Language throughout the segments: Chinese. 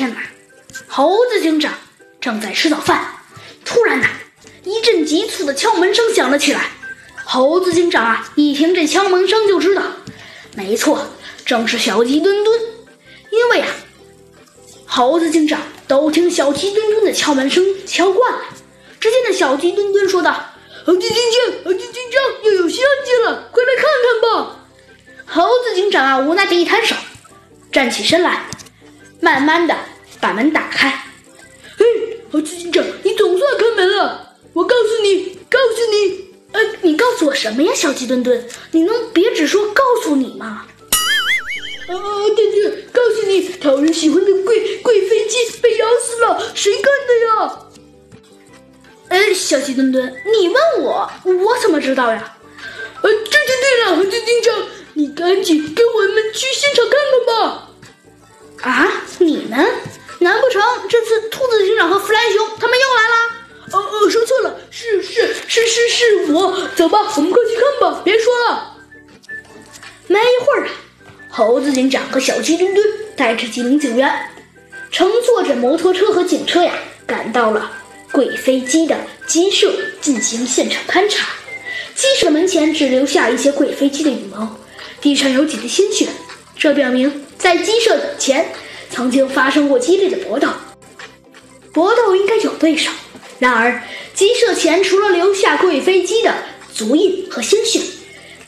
天哪！猴子警长正在吃早饭，突然呐，一阵急促的敲门声响了起来。猴子警长啊，一听这敲门声就知道，没错，正是小鸡墩墩。因为啊，猴子警长都听小鸡墩墩的敲门声敲惯了。只见那小鸡墩墩说道：“猴子警长，猴子警长，又有新案件了，快来看看吧！”猴子警长啊，无奈的一摊手，站起身来，慢慢的把门打开。嘿，猴子警长，你总算开门了！我告诉你，告诉你，呃，你告诉我什么呀，小鸡墩墩？你能别只说告诉你吗？啊，对对，告诉你，讨人喜欢的贵贵妃鸡被咬死了，谁干的呀？哎，小鸡墩墩，你问我，我怎么知道呀？呃，对对对了，猴子警长，你赶紧跟我们去现场看看吧。啊，你们？难不成这次兔子警长和弗兰熊他们又来了？哦哦，说错了，是是是是是我。走吧，我们快去看吧，别说了。没一会儿啊，猴子警长和小鸡墩墩带着几名警员，乘坐着摩托车和警车呀，赶到了。贵飞机的鸡舍进行现场勘查，鸡舍门前只留下一些贵飞机的羽毛，地上有几滴鲜血，这表明在鸡舍前曾经发生过激烈的搏斗，搏斗应该有对手。然而，鸡舍前除了留下贵飞机的足印和鲜血，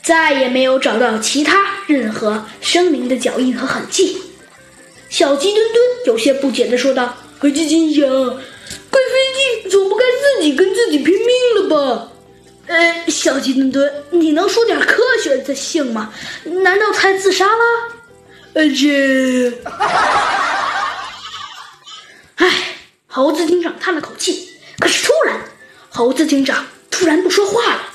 再也没有找到其他任何生灵的脚印和痕迹。小鸡墩墩有些不解地说道：“猴子警长。”贵飞机总不该自己跟自己拼命了吧？呃，小鸡墩墩，你能说点科学的性吗？难道他自杀了？而且，猴子警长叹了口气。可是突然，猴子警长突然不说话了。